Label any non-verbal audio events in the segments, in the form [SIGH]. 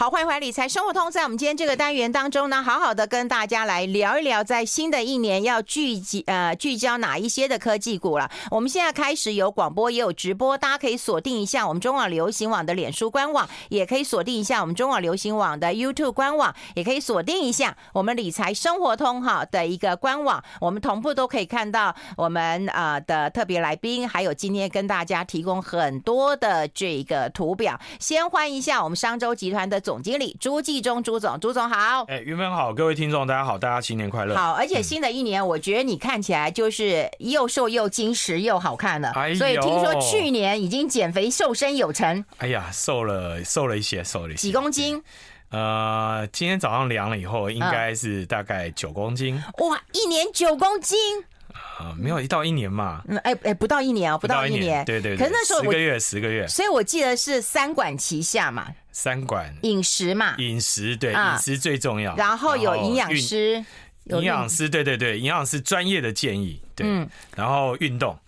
好，欢迎回来理财生活通。在我们今天这个单元当中呢，好好的跟大家来聊一聊，在新的一年要聚集呃聚焦哪一些的科技股了。我们现在开始有广播，也有直播，大家可以锁定一下我们中网流行网的脸书官网，也可以锁定一下我们中网流行网的 YouTube 官网，也可以锁定一下我们理财生活通哈的一个官网，我们同步都可以看到我们呃的特别来宾，还有今天跟大家提供很多的这个图表。先欢迎一下我们商周集团的。总经理朱继忠，朱总，朱总好。哎，云芬好，各位听众大家好，大家新年快乐。好，而且新的一年，我觉得你看起来就是又瘦又精实又好看了。哎，所以听说去年已经减肥瘦身有成。哎呀，瘦了，瘦了一些，瘦了一些。几公斤？呃，今天早上量了以后，应该是大概九公斤。哇，一年九公斤？啊，没有一到一年嘛。嗯，哎哎，不到一年哦，不到一年。对对。可是那时候十个月，十个月。所以我记得是三管齐下嘛。三管饮食嘛，饮食对，饮食最重要。然后有营养师，营养师对对对，营养师专业的建议，对。然后运动，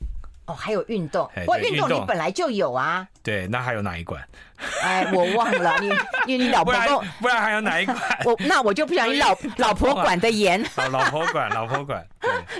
哦，还有运动，不过运动你本来就有啊。对，那还有哪一管？哎，我忘了，你因为你 [LAUGHS] 老婆不然还有哪一款？[LAUGHS] 我那我就不想你老 [LAUGHS] 老婆管的严。老婆管，老婆管。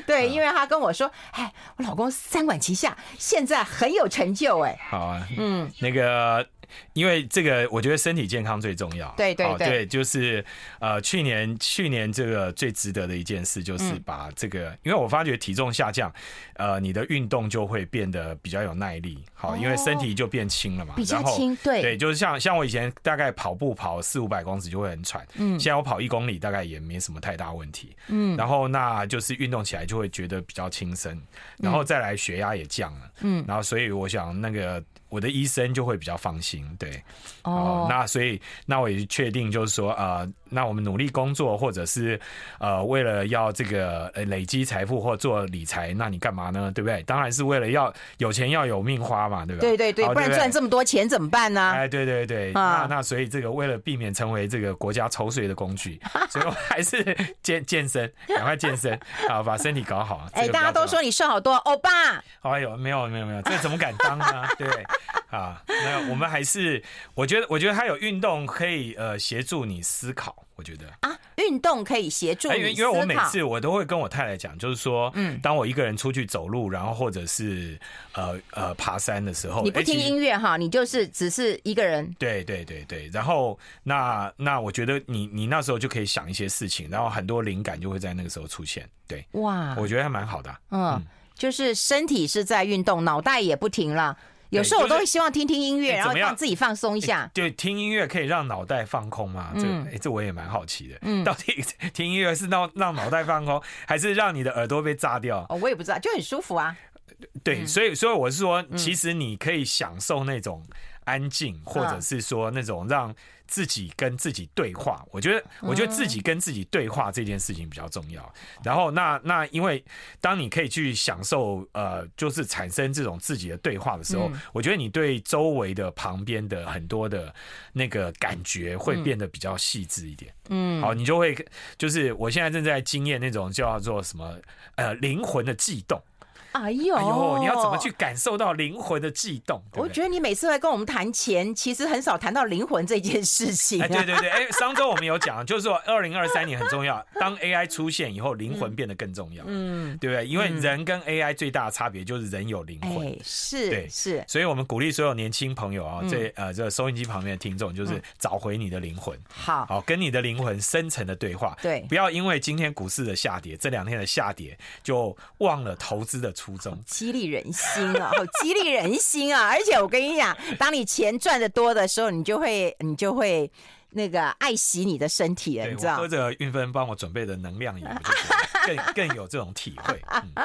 对，因为他跟我说，哎，我老公三管齐下，现在很有成就，哎。好啊，嗯，那个。因为这个，我觉得身体健康最重要。对对对，对，就是呃，去年去年这个最值得的一件事，就是把这个，因为我发觉体重下降，呃，你的运动就会变得比较有耐力。好，因为身体就变轻了嘛。比较轻，对对，就是像像我以前大概跑步跑四五百公尺就会很喘，嗯，现在我跑一公里大概也没什么太大问题，嗯，然后那就是运动起来就会觉得比较轻松，然后再来血压也降了，嗯，然后所以我想那个。我的医生就会比较放心，对，哦，那所以那我也确定就是说，呃，那我们努力工作，或者是呃，为了要这个呃累积财富或做理财，那你干嘛呢？对不对？当然是为了要有钱要有命花嘛，对吧对？对对对，不然赚这么多钱怎么办呢？哎，对对对，那那所以这个为了避免成为这个国家抽税的工具，[LAUGHS] 所以我还是健健身，赶快健身，好把身体搞好。哎，大家都说你瘦好多，欧巴。哎呦，没有没有没有，这怎么敢当呢？对。啊，那我们还是，我觉得，我觉得他有运动可以呃协助你思考，我觉得。啊，运动可以协助因为因为我每次我都会跟我太太讲，就是说，嗯，当我一个人出去走路，然后或者是呃呃爬山的时候，你不听音乐哈，你就是只是一个人，对对对对，然后那那我觉得你你那时候就可以想一些事情，然后很多灵感就会在那个时候出现，对，哇，我觉得还蛮好的，嗯，就是身体是在运动，脑袋也不停了。有时候我都会希望听听音乐，然后让自己放松一下。对，听音乐可以让脑袋放空吗？这哎，这我也蛮好奇的。嗯，到底听音乐是让让脑袋放空，[LAUGHS] 还是让你的耳朵被炸掉？哦，我也不知道，就很舒服啊。对，所以所以我是说，其实你可以享受那种安静，或者是说那种让。自己跟自己对话，我觉得，我觉得自己跟自己对话这件事情比较重要。然后，那那因为当你可以去享受，呃，就是产生这种自己的对话的时候，我觉得你对周围的旁边的很多的那个感觉会变得比较细致一点。嗯，好，你就会就是我现在正在经验那种叫做什么呃灵魂的悸动。哎呦，哎呦，你要怎么去感受到灵魂的悸动？我觉得你每次来跟我们谈钱，其实很少谈到灵魂这件事情。哎，对对对，[LAUGHS] 哎，上周我们有讲，就是说二零二三年很重要。当 AI 出现以后，灵魂变得更重要，嗯，对不对？因为人跟 AI 最大的差别就是人有灵魂，是，对，是。所以我们鼓励所有年轻朋友啊，这呃这收音机旁边的听众，就是找回你的灵魂，好，好跟你的灵魂深层的对话。对，不要因为今天股市的下跌，这两天的下跌，就忘了投资的激励人心啊，激励人心啊！而且我跟你讲，当你钱赚的多的时候，你就会，你就会那个爱惜你的身体了，你知道？喝着韵芬帮我准备的能量饮，[LAUGHS] 更更有这种体会。嗯 [LAUGHS]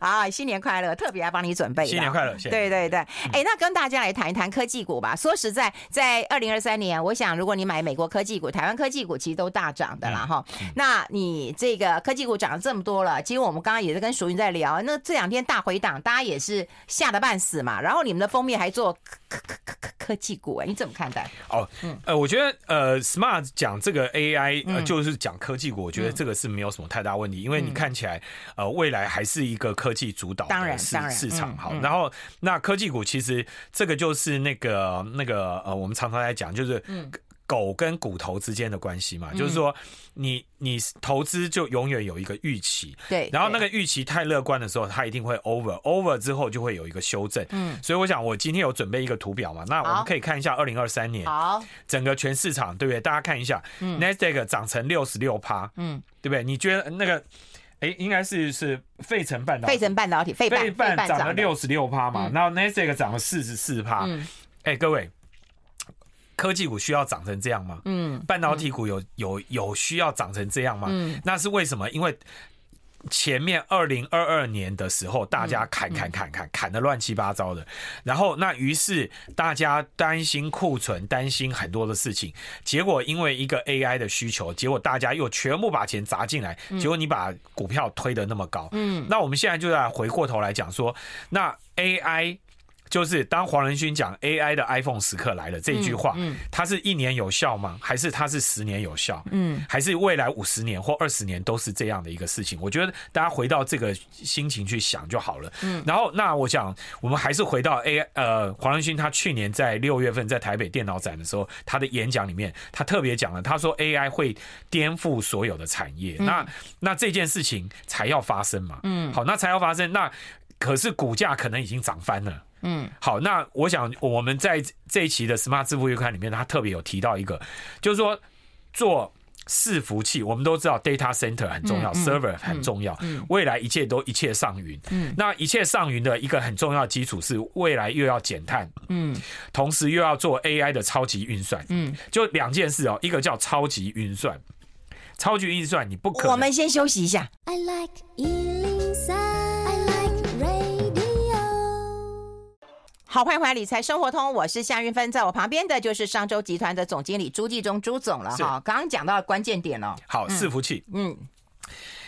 啊，新年快乐！特别来帮你准备。新年快乐！对对对，哎，那跟大家来谈一谈科技股吧。说实在，在二零二三年，我想如果你买美国科技股、台湾科技股，其实都大涨的啦哈。那你这个科技股涨了这么多了，其实我们刚刚也是跟淑云在聊，那这两天大回档，大家也是吓得半死嘛。然后你们的封面还做科科科科科技股，哎，你怎么看待？哦，嗯，呃，我觉得呃，Smart 讲这个 AI，呃，就是讲科技股，我觉得这个是没有什么太大问题，因为你看起来，呃，未来还是一个科技主导的市市场。好，然后那科技股其实这个就是那个那个呃，我们常常在讲，就是狗跟骨头之间的关系嘛，嗯、就是说你你投资就永远有一个预期，对，然后那个预期太乐观的时候，它一定会 over，over 之后就会有一个修正。嗯，所以我想我今天有准备一个图表嘛，那我们可以看一下二零二三年，好，整个全市场对不对？大家看一下，嗯，Nasdaq 涨成六十六趴，嗯，对不对？你觉得那个？哎，应该是是费城半导体，费城半导体，费半涨了六十六趴嘛，然后 Nasdaq 涨了四十四趴。哎，各位，科技股需要涨成这样吗？嗯，半导体股有有有需要涨成这样吗？嗯，那是为什么？因为前面二零二二年的时候，大家砍砍砍砍砍的乱七八糟的，然后那于是大家担心库存，担心很多的事情，结果因为一个 AI 的需求，结果大家又全部把钱砸进来，结果你把股票推得那么高，嗯，那我们现在就要回过头来讲说，那 AI。就是当黄仁勋讲 AI 的 iPhone 时刻来了这句话，嗯，它是一年有效吗？还是它是十年有效？嗯，还是未来五十年或二十年都是这样的一个事情？我觉得大家回到这个心情去想就好了。嗯，然后那我想我们还是回到 AI，呃，黄仁勋他去年在六月份在台北电脑展的时候，他的演讲里面他特别讲了，他说 AI 会颠覆所有的产业。那那这件事情才要发生嘛？嗯，好，那才要发生。那可是股价可能已经涨翻了。嗯，好，那我想我们在这一期的 Smart 支付月刊里面，他特别有提到一个，就是说做伺服器，我们都知道 data center 很重要，server 很重要，未来一切都一切上云。嗯，那一切上云的一个很重要的基础是未来又要减碳，嗯，同时又要做 AI 的超级运算，嗯，就两件事哦，一个叫超级运算，超级运算你不可能。我们先休息一下。I like 好，欢迎回来理财生活通，我是夏云芬，在我旁边的就是商周集团的总经理朱继忠朱总了哈。刚刚讲到关键点了，好，伺服器，嗯。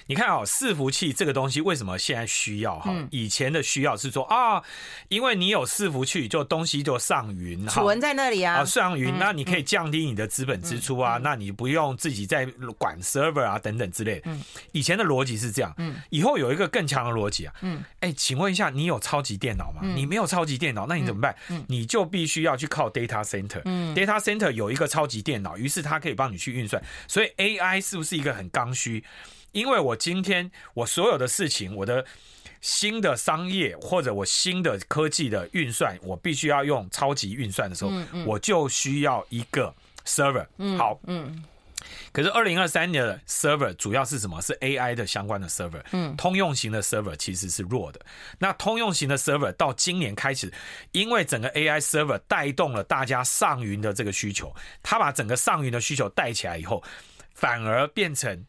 你看啊，伺服器这个东西为什么现在需要哈？以前的需要是说啊，因为你有伺服器，就东西就上云，储存在那里啊，上云，那你可以降低你的资本支出啊，那你不用自己在管 server 啊等等之类的。以前的逻辑是这样，嗯以后有一个更强的逻辑啊，嗯哎，请问一下，你有超级电脑吗？你没有超级电脑，那你怎么办？你就必须要去靠 data center，嗯，data center 有一个超级电脑，于是它可以帮你去运算，所以 AI 是不是一个很刚需？因为我今天我所有的事情，我的新的商业或者我新的科技的运算，我必须要用超级运算的时候，我就需要一个 server。好，嗯。可是二零二三年的 server 主要是什么？是 AI 的相关的 server。嗯。通用型的 server 其实是弱的。那通用型的 server 到今年开始，因为整个 AI server 带动了大家上云的这个需求，它把整个上云的需求带起来以后，反而变成。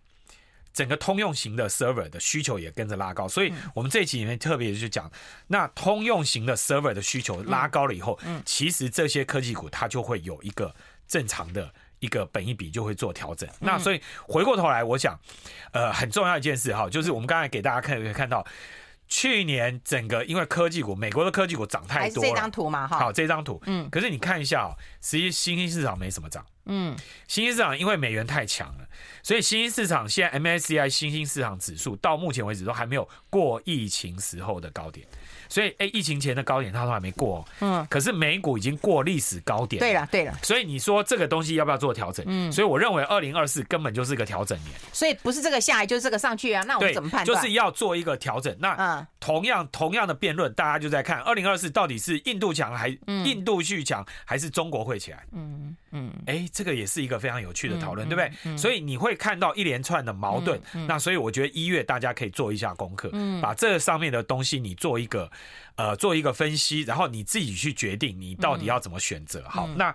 整个通用型的 server 的需求也跟着拉高，所以我们这一期里面特别就讲，那通用型的 server 的需求拉高了以后，其实这些科技股它就会有一个正常的一个本一比就会做调整。那所以回过头来，我想，呃，很重要一件事哈，就是我们刚才给大家看看到，去年整个因为科技股，美国的科技股涨太多了，这张图嘛哈，好，这张图，嗯，可是你看一下哦，实际新兴市场没什么涨，嗯，新兴市场因为美元太强了。所以新兴市场现在 MSCI 新兴市场指数到目前为止都还没有过疫情时候的高点。所以，哎，疫情前的高点它都还没过，哦嗯，可是美股已经过历史高点。对了，对了。所以你说这个东西要不要做调整？嗯，所以我认为二零二四根本就是个调整年。所以不是这个下来就是这个上去啊？那我们怎么判断？就是要做一个调整。那嗯，同样同样的辩论，大家就在看二零二四到底是印度强还印度续强，还是中国会起来？嗯嗯，哎，这个也是一个非常有趣的讨论，对不对？所以你会看到一连串的矛盾。那所以我觉得一月大家可以做一下功课，嗯，把这上面的东西你做一个。呃，做一个分析，然后你自己去决定你到底要怎么选择。好，那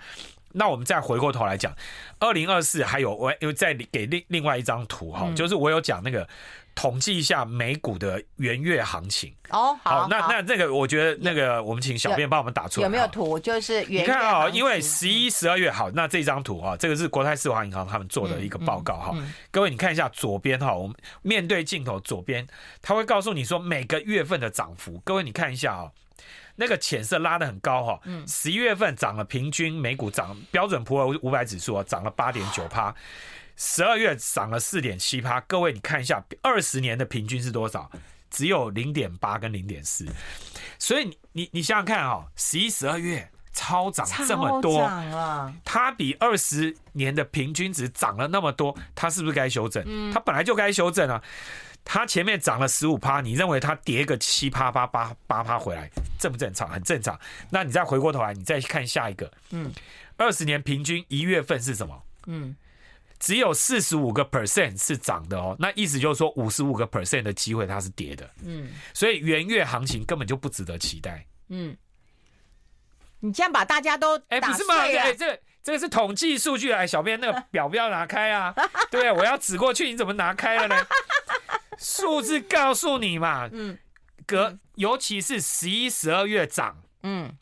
那我们再回过头来讲，二零二四还有我又再给另另外一张图哈，就是我有讲那个统计一下美股的元月行情。哦，好，那那那个我觉得那个我们请小编帮我们打出来，有没有图？就是元月，你看啊，因为十一、十二月好，那这张图啊，这个是国泰世华银行他们做的一个报告哈。各位你看一下左边哈，我们面对镜头左边，他会告诉你说每个月份的涨幅。各位你看一下啊。那个浅色拉的很高哈，十一月份涨了，平均每股涨标准普尔五百指数啊涨了八点九趴，十二月涨了四点七趴。各位你看一下，二十年的平均是多少？只有零点八跟零点四。所以你你你想想看哈，十一十二月超涨这么多，啊、它比二十年的平均值涨了那么多，它是不是该修正？嗯、它本来就该修正啊。它前面涨了十五趴，你认为它跌个七趴八八八趴回来正不正常？很正常。那你再回过头来，你再看下一个，嗯，二十年平均一月份是什么？嗯，只有四十五个 percent 是涨的哦。那意思就是说，五十五个 percent 的机会它是跌的。嗯，所以元月行情根本就不值得期待。嗯。你这样把大家都哎，不是吗？哎，这个这个是统计数据哎，小编那个表不要拿开啊！[LAUGHS] 对啊，我要指过去，你怎么拿开了呢？数字告诉你嘛，嗯，隔尤其是十一、十二月涨，嗯，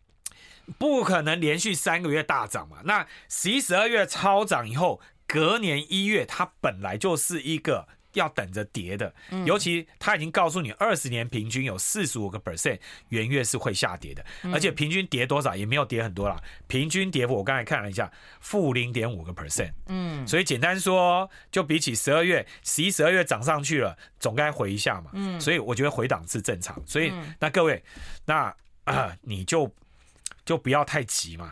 不可能连续三个月大涨嘛。那十一、十二月超涨以后，隔年一月它本来就是一个。要等着跌的，尤其他已经告诉你，二十年平均有四十五个 percent 元月是会下跌的，而且平均跌多少也没有跌很多啦，平均跌幅我刚才看了一下，负零点五个 percent，嗯，所以简单说，就比起十二月、十一、十二月涨上去了，总该回一下嘛，嗯，所以我觉得回档是正常，所以那各位，那啊你就就不要太急嘛，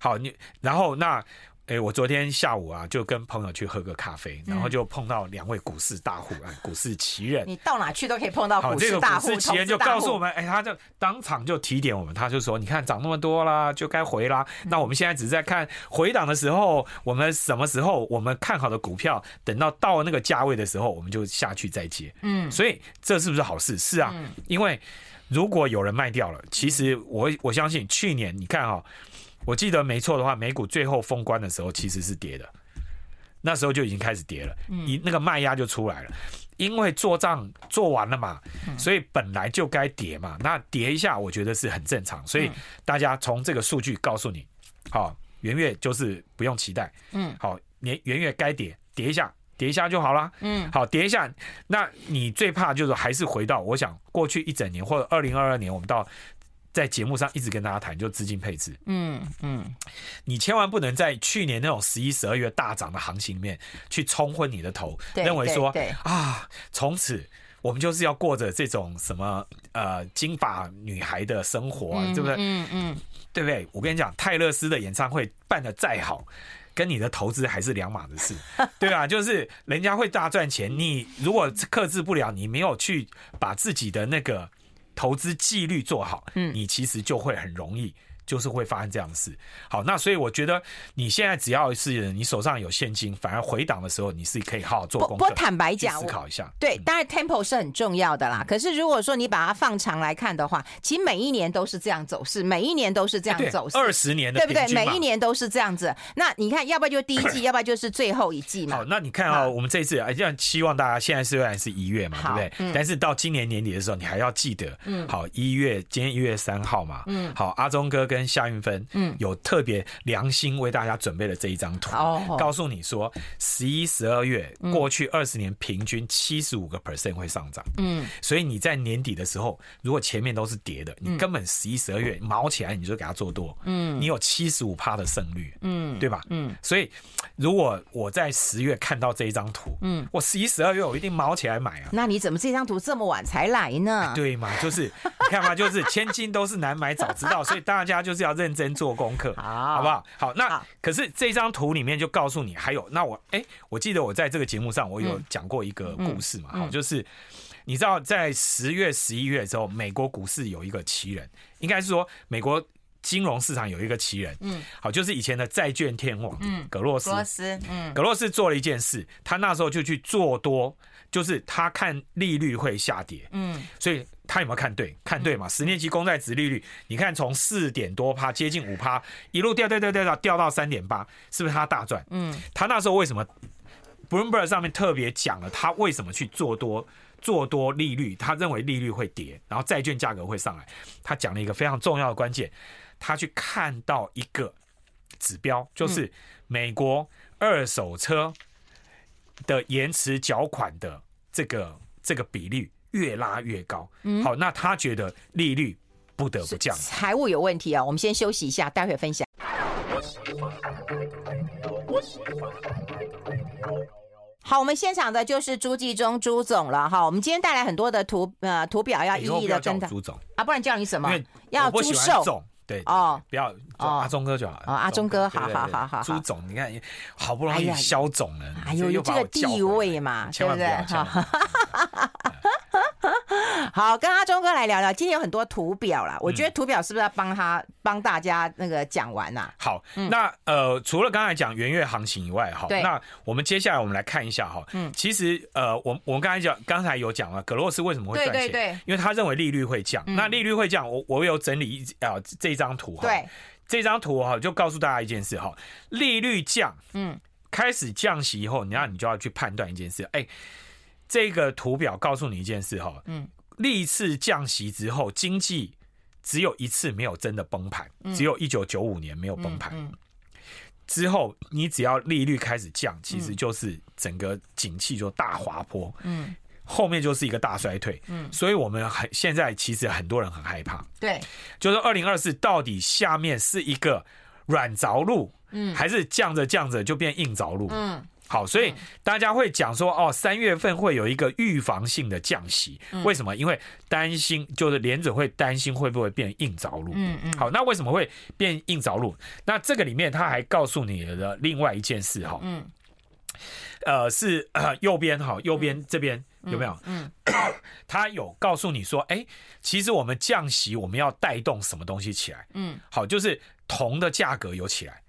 好，你然后那。哎，我昨天下午啊，就跟朋友去喝个咖啡，然后就碰到两位股市大户，哎，股市奇人。你到哪去都可以碰到股市大户。这个股市奇人就告诉我们，哎，他就当场就提点我们，他就说，你看涨那么多啦，就该回啦。那我们现在只是在看回档的时候，我们什么时候我们看好的股票，等到到那个价位的时候，我们就下去再接。嗯，所以这是不是好事？是啊，因为如果有人卖掉了，其实我我相信去年你看哈。我记得没错的话，美股最后封关的时候其实是跌的，那时候就已经开始跌了，你那个卖压就出来了，因为做账做完了嘛，所以本来就该跌嘛，那跌一下我觉得是很正常，所以大家从这个数据告诉你，好，元月就是不用期待，嗯，好，年元月该跌跌一下，跌一下就好了，嗯，好，跌一下，那你最怕就是还是回到我想过去一整年或者二零二二年我们到。在节目上一直跟大家谈，就资金配置。嗯嗯，你千万不能在去年那种十一、十二月大涨的行情里面去冲昏你的头，认为说啊，从此我们就是要过着这种什么呃金发女孩的生活，啊，对不对？嗯嗯，对不对？我跟你讲，泰勒斯的演唱会办的再好，跟你的投资还是两码子事，[LAUGHS] 对啊？就是人家会大赚钱，你如果克制不了，你没有去把自己的那个。投资纪律做好，嗯，你其实就会很容易。就是会发生这样的事。好，那所以我觉得你现在只要是你手上有现金，反而回档的时候，你是可以好好做功课。不，不坦白讲，思考一下。对，当然 tempo 是很重要的啦。可是如果说你把它放长来看的话，其实每一年都是这样走势，每一年都是这样走势。二十年的对不对？每一年都是这样子。那你看，要不然就第一季，[COUGHS] 要不然就是最后一季嘛。好，那你看啊，我们这一次啊，这样希望大家现在虽然是一月嘛，对不对？嗯。但是到今年年底的时候，你还要记得，嗯，好，一月，今天一月三号嘛，嗯，好，阿忠哥跟夏运芬。嗯，有特别良心为大家准备了这一张图，告诉你说，十一、十二月过去二十年平均七十五个 percent 会上涨。嗯，所以你在年底的时候，如果前面都是跌的，你根本十一、十二月毛起来你就给它做多。嗯，你有七十五趴的胜率。嗯，对吧？嗯，所以如果我在十月看到这一张图，嗯，我十一、十二月我一定毛起来买啊。那你怎么这张图这么晚才来呢？对嘛，就是你看嘛，就是千金都是难买早知道，所以大家就是要认真做。功课，好，好不好？好，那好。可是这张图里面就告诉你，还有那我哎、欸，我记得我在这个节目上我有讲过一个故事嘛，好、嗯，就是你知道在十月、十一月的时候，美国股市有一个奇人，应该是说美国金融市场有一个奇人，嗯，好，就是以前的债券天王，嗯，格洛斯，葛洛斯，嗯，格洛斯做了一件事，他那时候就去做多，就是他看利率会下跌，嗯，所以。他有没有看对？看对嘛？十年期公债值利率，你看从四点多趴接近五趴，一路掉掉掉掉掉掉到三点八，是不是他大赚？嗯，他那时候为什么？Bloomberg 上面特别讲了他为什么去做多做多利率？他认为利率会跌，然后债券价格会上来。他讲了一个非常重要的关键，他去看到一个指标，就是美国二手车的延迟缴款的这个这个比率。越拉越高，嗯，好，那他觉得利率不得不降，财务有问题啊。我们先休息一下，待会分享。好，我们现场的就是朱继忠朱总了哈。我们今天带来很多的图呃图表，要一一的跟他。朱总啊，不然叫你什么？要朱寿。对哦，不要阿忠哥就好。哦，阿忠哥，好好好好。朱总，你看好不容易消肿了，哎呦，有这个地位嘛，千万不要这样。[LAUGHS] 好，跟阿忠哥来聊聊。今天有很多图表啦，我觉得图表是不是要帮他帮大家那个讲完呐？好，那呃，除了刚才讲元月行情以外，哈，那我们接下来我们来看一下哈。嗯，其实呃，我我们刚才讲，刚才有讲了，葛洛斯为什么会赚钱？对对对，因为他认为利率会降。那利率会降，我我有整理一啊这张图哈。对，这张图哈就告诉大家一件事哈，利率降，嗯，开始降息以后，你要你就要去判断一件事，哎。这个图表告诉你一件事哈，嗯，历次降息之后，经济只有一次没有真的崩盘，只有一九九五年没有崩盘。之后你只要利率开始降，其实就是整个景气就大滑坡，嗯，后面就是一个大衰退，嗯，所以我们很现在其实很多人很害怕，对，就是二零二四到底下面是一个软着陆，嗯，还是降着降着就变硬着陆，嗯。好，所以大家会讲说，哦，三月份会有一个预防性的降息，为什么？因为担心，就是联准会担心会不会变硬着陆。嗯嗯。好，那为什么会变硬着陆？那这个里面他还告诉你的另外一件事哈，嗯，呃，是 [CLEARS THROAT] 右边哈，右边这边有没有？嗯，[CLEARS THROAT] 他有告诉你说，哎，其实我们降息，我们要带动什么东西起来？嗯，好，就是铜的价格有起来。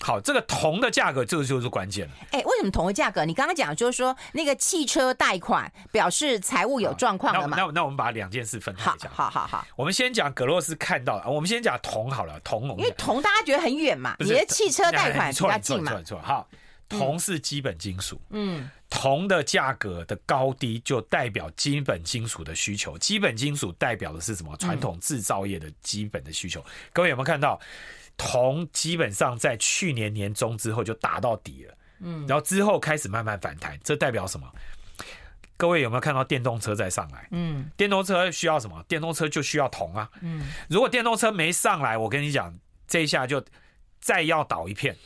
好，这个铜的价格，这个就是关键了。哎，为什么铜的价格？你刚刚讲就是说，那个汽车贷款表示财务有状况了嘛？那那，那我们把两件事分开讲。好好好，我们先讲格洛斯看到，我们先讲铜好了。铜，因为铜大家觉得很远嘛，你的汽车贷款比较近嘛。错错错，好，铜是基本金属。嗯，铜的价格的高低就代表基本金属的需求。基本金属代表的是什么？传统制造业的基本的需求。各位有没有看到？铜基本上在去年年中之后就打到底了，嗯，然后之后开始慢慢反弹，这代表什么？各位有没有看到电动车在上来？嗯，电动车需要什么？电动车就需要铜啊，嗯，如果电动车没上来，我跟你讲，这一下就再要倒一片，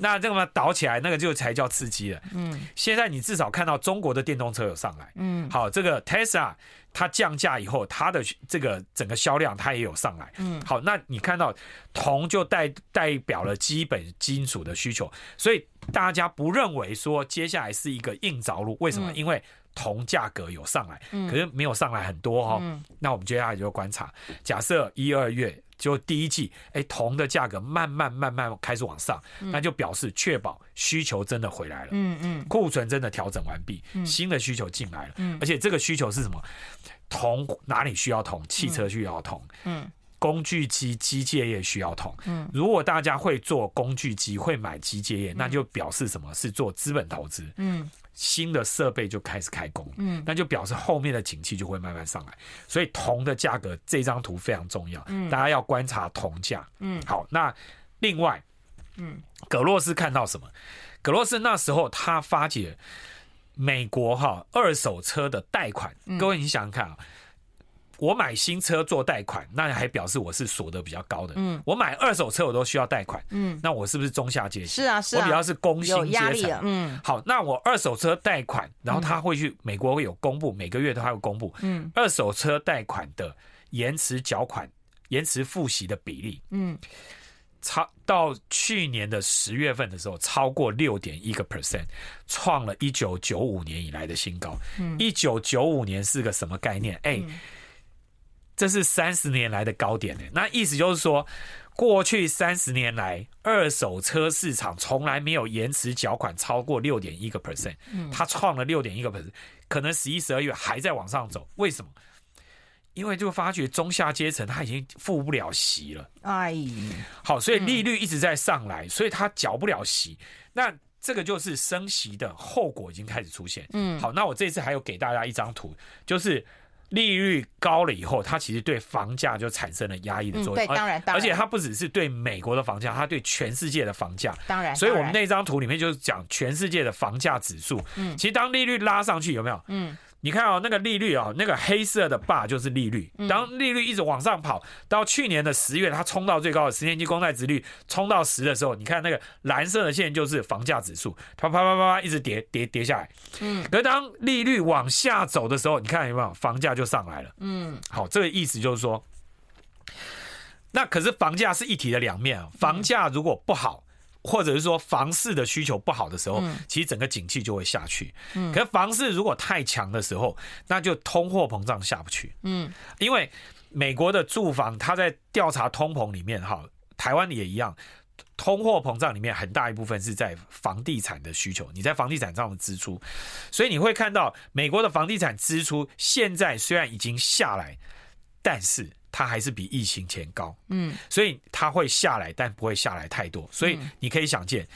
那这么倒起来，那个就才叫刺激了，嗯，现在你至少看到中国的电动车有上来，嗯，好，这个 Tesla。它降价以后，它的这个整个销量它也有上来。嗯，好，那你看到铜就代代表了基本金属的需求，所以大家不认为说接下来是一个硬着陆。为什么？因为铜价格有上来，可是没有上来很多哈。那我们接下来就观察，假设一二月。就第一季，哎，铜的价格慢慢慢慢开始往上，那就表示确保需求真的回来了，嗯嗯，库存真的调整完毕，新的需求进来了，而且这个需求是什么？铜哪里需要铜？汽车需要铜，嗯，工具机机械业需要铜，嗯，如果大家会做工具机，会买机械业，那就表示什么？是做资本投资，嗯。新的设备就开始开工，嗯，那就表示后面的景气就会慢慢上来，所以铜的价格这张图非常重要，嗯，大家要观察铜价，嗯，好，那另外，嗯，葛洛斯看到什么？葛洛斯那时候他发觉美国哈二手车的贷款，各位你想想看啊。我买新车做贷款，那还表示我是所得比较高的。嗯，我买二手车我都需要贷款。嗯，那我是不是中下阶级？是啊，是啊。我比较是工薪阶层。嗯，好，那我二手车贷款，然后他会去美国会有公布，每个月都还有公布。嗯，二手车贷款的延迟缴款、延迟付息的比例，嗯，超到去年的十月份的时候，超过六点一个 percent，创了一九九五年以来的新高。嗯，一九九五年是个什么概念？哎。这是三十年来的高点呢，那意思就是说，过去三十年来，二手车市场从来没有延迟缴款超过六点一个 percent，它创了六点一个 percent，可能十一、十二月还在往上走，为什么？因为就发觉中下阶层他已经付不了息了，哎，好，所以利率一直在上来，所以他缴不了息，那这个就是升息的后果已经开始出现。嗯，好，那我这次还有给大家一张图，就是。利率高了以后，它其实对房价就产生了压抑的作用。嗯、对，当然，当然，而且它不只是对美国的房价，它对全世界的房价。当然，所以我们那张图里面就是讲全世界的房价指数。嗯，其实当利率拉上去，有没有？嗯。你看哦，那个利率哦，那个黑色的 bar 就是利率。当利率一直往上跑，到去年的十月，它冲到最高的十年期公债值率冲到十的时候，你看那个蓝色的线就是房价指数，啪啪啪啪啪一直跌跌跌下来。嗯，可是当利率往下走的时候，你看有没有房价就上来了？嗯，好，这个意思就是说，那可是房价是一体的两面啊，房价如果不好。或者是说房市的需求不好的时候，其实整个景气就会下去。嗯，可是房市如果太强的时候，那就通货膨胀下不去。嗯，因为美国的住房，它在调查通膨里面，哈，台湾也一样，通货膨胀里面很大一部分是在房地产的需求，你在房地产上的支出，所以你会看到美国的房地产支出现在虽然已经下来，但是。它还是比疫情前高，嗯，所以它会下来，但不会下来太多。所以你可以想见，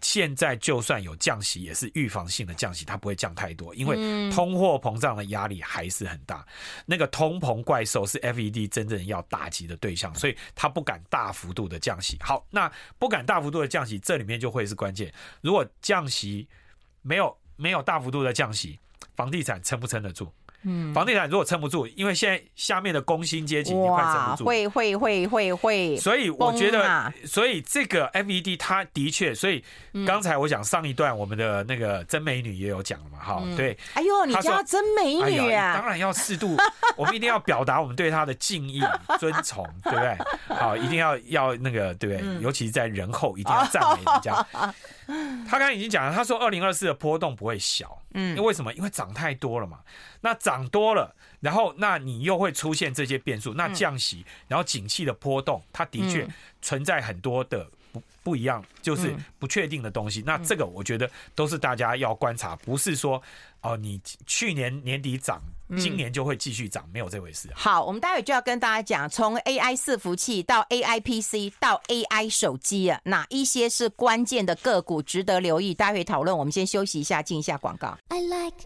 现在就算有降息，也是预防性的降息，它不会降太多，因为通货膨胀的压力还是很大。那个通膨怪兽是 FED 真正要打击的对象，所以它不敢大幅度的降息。好，那不敢大幅度的降息，这里面就会是关键。如果降息没有没有大幅度的降息，房地产撑不撑得住？嗯，房地产如果撑不住，因为现在下面的工薪阶级已经快撑不住，会会会会会，所以我觉得，所以这个 FED 它的确，所以刚才我讲上一段我们的那个真美女也有讲了嘛，哈，对，哎呦，你叫真美女啊，当然要适度，[LAUGHS] 我们一定要表达我们对她的敬意、尊崇，[LAUGHS] 对不对？好，一定要要那个，对不对？尤其是在人后，一定要赞美人家。[LAUGHS] [LAUGHS] 他刚才已经讲了，他说二零二四的波动不会小，嗯，因为为什么？因为涨太多了嘛。那涨多了，然后那你又会出现这些变数，那降息，然后景气的波动，它的确存在很多的不不一样，就是不确定的东西。那这个我觉得都是大家要观察，不是说哦，你去年年底涨。今年就会继续涨，没有这回事。好，我们待会就要跟大家讲，从 AI 伺服器到 AI PC 到 AI 手机啊，哪一些是关键的个股值得留意？待会讨论。我们先休息一下，进一下广告。I like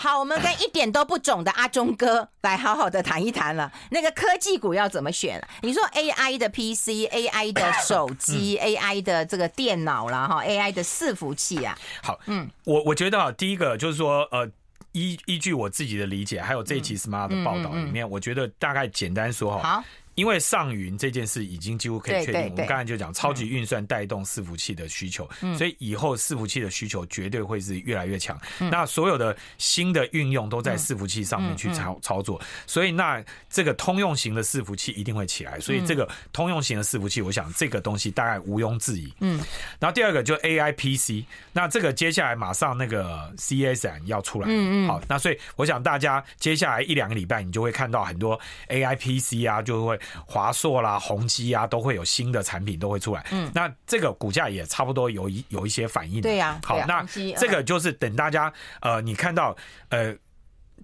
好，我们跟一点都不懂的阿中哥来好好的谈一谈了。那个科技股要怎么选？你说 AI 的 PC、AI 的手机、[COUGHS] 嗯、AI 的这个电脑了哈，AI 的伺服器啊。好，嗯，我我觉得啊，第一个就是说，呃，依依据我自己的理解，还有这一期 Smart 的报道里面，我觉得大概简单说哈。好。因为上云这件事已经几乎可以确定，我们刚才就讲超级运算带动伺服器的需求，所以以后伺服器的需求绝对会是越来越强。那所有的新的运用都在伺服器上面去操操作，所以那这个通用型的伺服器一定会起来。所以这个通用型的伺服器，我想这个东西大概毋庸置疑。嗯，然后第二个就 AI PC，那这个接下来马上那个 C S N 要出来，嗯嗯，好，那所以我想大家接下来一两个礼拜，你就会看到很多 AI PC 啊，就会。华硕啦、宏基啊，都会有新的产品都会出来。嗯，那这个股价也差不多有一有一些反应。对呀，好，那这个就是等大家呃，你看到呃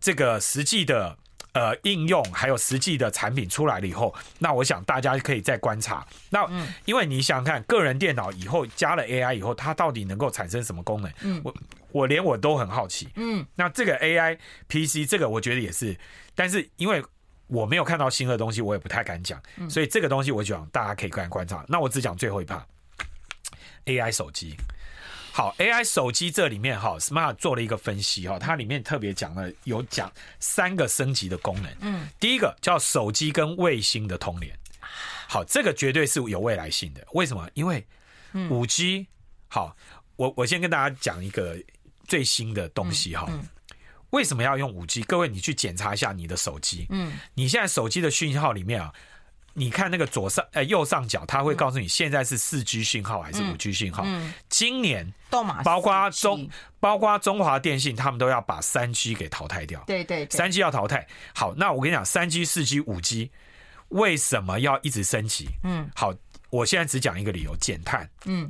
这个实际的呃应用，还有实际的产品出来了以后，那我想大家可以再观察。那因为你想想看，个人电脑以后加了 AI 以后，它到底能够产生什么功能？嗯，我我连我都很好奇。嗯，那这个 AI PC 这个我觉得也是，但是因为。我没有看到新的东西，我也不太敢讲，所以这个东西我讲大家可以观观察。那我只讲最后一趴，AI 手机。好，AI 手机这里面哈，Smart 做了一个分析哈，它里面特别讲了有讲三个升级的功能。嗯，第一个叫手机跟卫星的通联。好，这个绝对是有未来性的。为什么？因为五 G。好，我我先跟大家讲一个最新的东西哈。为什么要用五 G？各位，你去检查一下你的手机。嗯，你现在手机的讯号里面啊，你看那个左上呃右上角，它会告诉你现在是四 G 讯号还是五 G 讯号。嗯，今年包括中包括中华电信，他们都要把三 G 给淘汰掉。对对，三 G 要淘汰。好，那我跟你讲，三 G、四 G、五 G 为什么要一直升级？嗯，好，我现在只讲一个理由：减碳。嗯，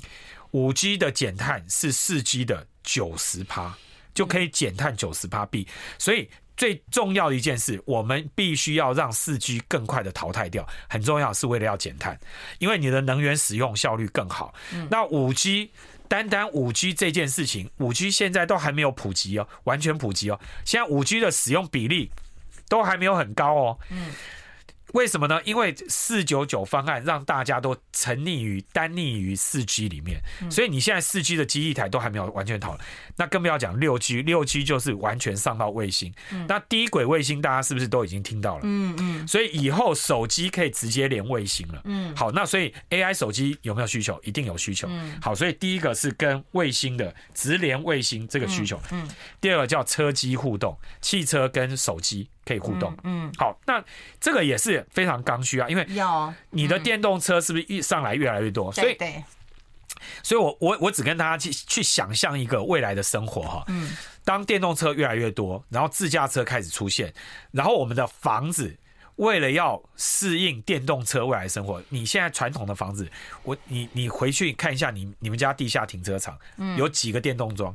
五 G 的减碳是四 G 的九十趴。就可以减碳九十八 B，所以最重要的一件事，我们必须要让四 G 更快的淘汰掉，很重要，是为了要减碳，因为你的能源使用效率更好。那五 G，单单五 G 这件事情，五 G 现在都还没有普及哦，完全普及哦，现在五 G 的使用比例都还没有很高哦。嗯。为什么呢？因为四九九方案让大家都沉溺于单溺于四 G 里面，所以你现在四 G 的基地台都还没有完全讨论，那更不要讲六 G，六 G 就是完全上到卫星。那低轨卫星大家是不是都已经听到了？嗯嗯。所以以后手机可以直接连卫星了。嗯。好，那所以 AI 手机有没有需求？一定有需求。嗯。好，所以第一个是跟卫星的直连卫星这个需求。嗯。第二个叫车机互动，汽车跟手机。可以互动。嗯，好，那这个也是非常刚需啊，因为有你的电动车是不是一上来越来越多？所以，对，所以我我我只跟大家去去想象一个未来的生活哈。嗯，当电动车越来越多，然后自驾车开始出现，然后我们的房子。为了要适应电动车未来生活，你现在传统的房子，我你你回去看一下你你们家地下停车场，有几个电动桩？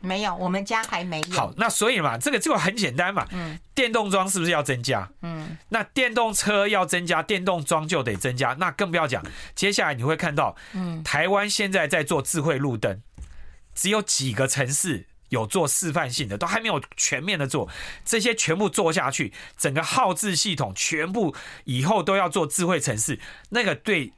没有，我们家还没有。好，那所以嘛，这个就很简单嘛。嗯，电动桩是不是要增加？嗯，那电动车要增加，电动桩就得增加。那更不要讲，接下来你会看到，嗯，台湾现在在做智慧路灯，只有几个城市。有做示范性的，都还没有全面的做，这些全部做下去，整个号志系统全部以后都要做智慧城市，那个对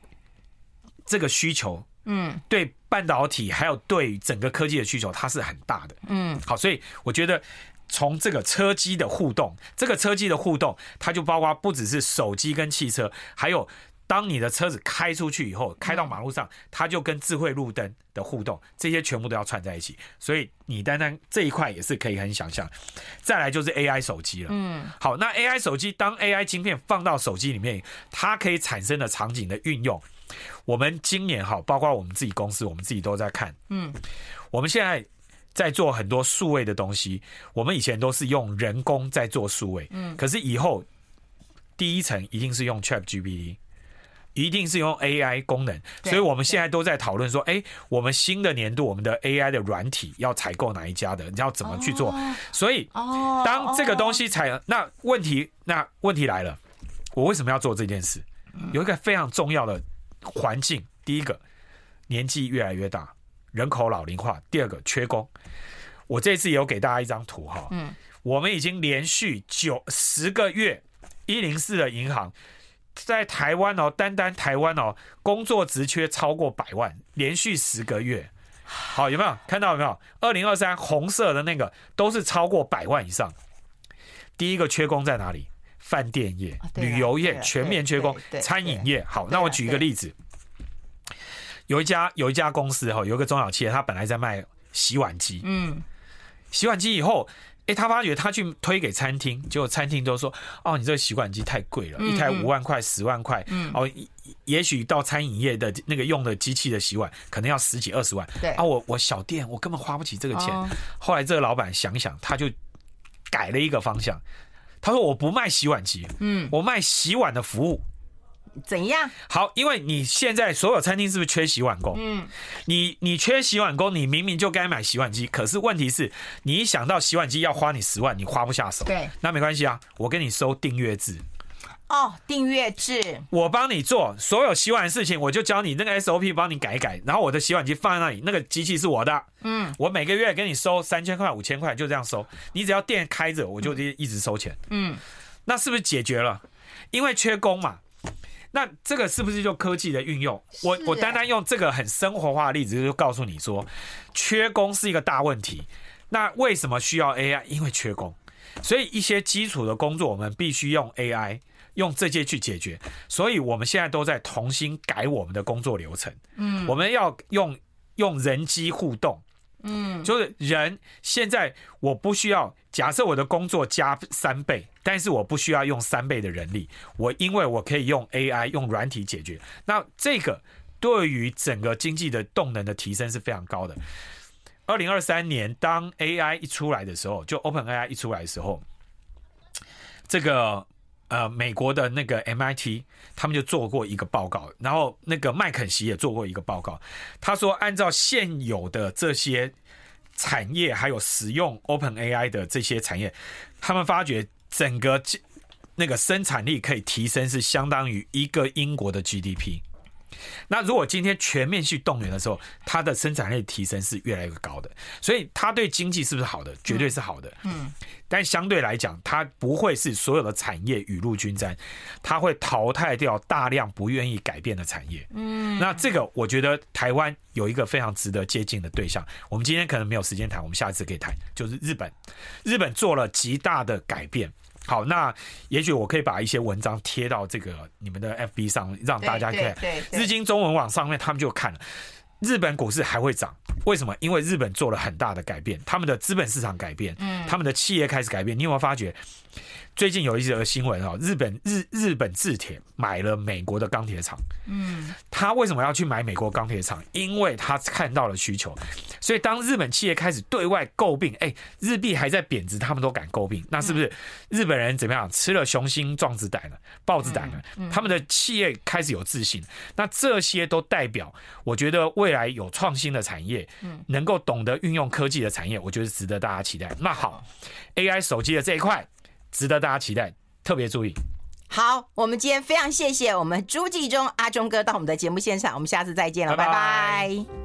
这个需求，嗯，对半导体还有对整个科技的需求，它是很大的，嗯，好，所以我觉得从这个车机的互动，这个车机的互动，它就包括不只是手机跟汽车，还有。当你的车子开出去以后，开到马路上，它就跟智慧路灯的互动，这些全部都要串在一起。所以你单单这一块也是可以很想象。再来就是 AI 手机了。嗯，好，那 AI 手机当 AI 晶片放到手机里面，它可以产生的场景的运用，我们今年哈，包括我们自己公司，我们自己都在看。嗯，我们现在在做很多数位的东西，我们以前都是用人工在做数位，嗯，可是以后第一层一定是用 ChatGPT。一定是用 AI 功能，所以我们现在都在讨论说，哎，我们新的年度我们的 AI 的软体要采购哪一家的？你要怎么去做？所以，当这个东西采，那问题，那问题来了，我为什么要做这件事？有一个非常重要的环境，第一个，年纪越来越大，人口老龄化；第二个，缺工。我这次有给大家一张图哈，嗯，我们已经连续九十个月一零四的银行。在台湾哦，单单台湾哦，工作职缺超过百万，连续十个月，好，有没有看到？有没有？二零二三红色的那个都是超过百万以上。第一个缺工在哪里？饭店业、旅游业全面缺工，餐饮业。好，那我举一个例子，有一家有一家公司哈，有一个中小企业，他本来在卖洗碗机，嗯，洗碗机以后。哎，他发觉他去推给餐厅，结果餐厅都说：“哦，你这个洗碗机太贵了，一台五万块、十万块。哦，也许到餐饮业的那个用的机器的洗碗，可能要十几二十万。对啊，我我小店，我根本花不起这个钱。后来这个老板想想，他就改了一个方向，他说：我不卖洗碗机，嗯，我卖洗碗的服务。”怎样？好，因为你现在所有餐厅是不是缺洗碗工？嗯，你你缺洗碗工，你明明就该买洗碗机，可是问题是，你一想到洗碗机要花你十万，你花不下手。对，那没关系啊，我跟你收订阅制。哦，订阅制，我帮你做所有洗碗的事情，我就教你那个 SOP，帮你改一改，然后我的洗碗机放在那里，那个机器是我的。嗯，我每个月给你收三千块、五千块，就这样收，你只要店开着，我就一直收钱。嗯，那是不是解决了？因为缺工嘛。那这个是不是就科技的运用？我我单单用这个很生活化的例子，就告诉你说，缺工是一个大问题。那为什么需要 AI？因为缺工，所以一些基础的工作我们必须用 AI，用这些去解决。所以我们现在都在重新改我们的工作流程。嗯，我们要用用人机互动。嗯，就是人现在我不需要，假设我的工作加三倍，但是我不需要用三倍的人力，我因为我可以用 AI 用软体解决，那这个对于整个经济的动能的提升是非常高的。二零二三年当 AI 一出来的时候，就 OpenAI 一出来的时候，这个。呃，美国的那个 MIT，他们就做过一个报告，然后那个麦肯锡也做过一个报告。他说，按照现有的这些产业，还有使用 OpenAI 的这些产业，他们发觉整个那个生产力可以提升，是相当于一个英国的 GDP。那如果今天全面去动员的时候，它的生产力提升是越来越高的，所以它对经济是不是好的？绝对是好的。嗯，但相对来讲，它不会是所有的产业雨露均沾，它会淘汰掉大量不愿意改变的产业。嗯，那这个我觉得台湾有一个非常值得接近的对象，我们今天可能没有时间谈，我们下一次可以谈，就是日本。日本做了极大的改变。好，那也许我可以把一些文章贴到这个你们的 FB 上，让大家看。日经中文网上面他们就看了，日本股市还会涨，为什么？因为日本做了很大的改变，他们的资本市场改变，嗯，他们的企业开始改变。你有没有发觉，最近有一则新闻哦，日本日日本制铁买了美国的钢铁厂。嗯，他为什么要去买美国钢铁厂？因为他看到了需求。所以当日本企业开始对外诟病，哎，日币还在贬值，他们都敢诟病，那是不是日本人怎么样吃了雄心壮志胆了，豹子胆了？他们的企业开始有自信。那这些都代表，我觉得未来有创新的产业，能够懂得运用科技的产业，我觉得值得大家期待。那好，AI 手机的这一块。值得大家期待，特别注意。好，我们今天非常谢谢我们朱继忠阿忠哥到我们的节目现场，我们下次再见了，拜拜。拜拜。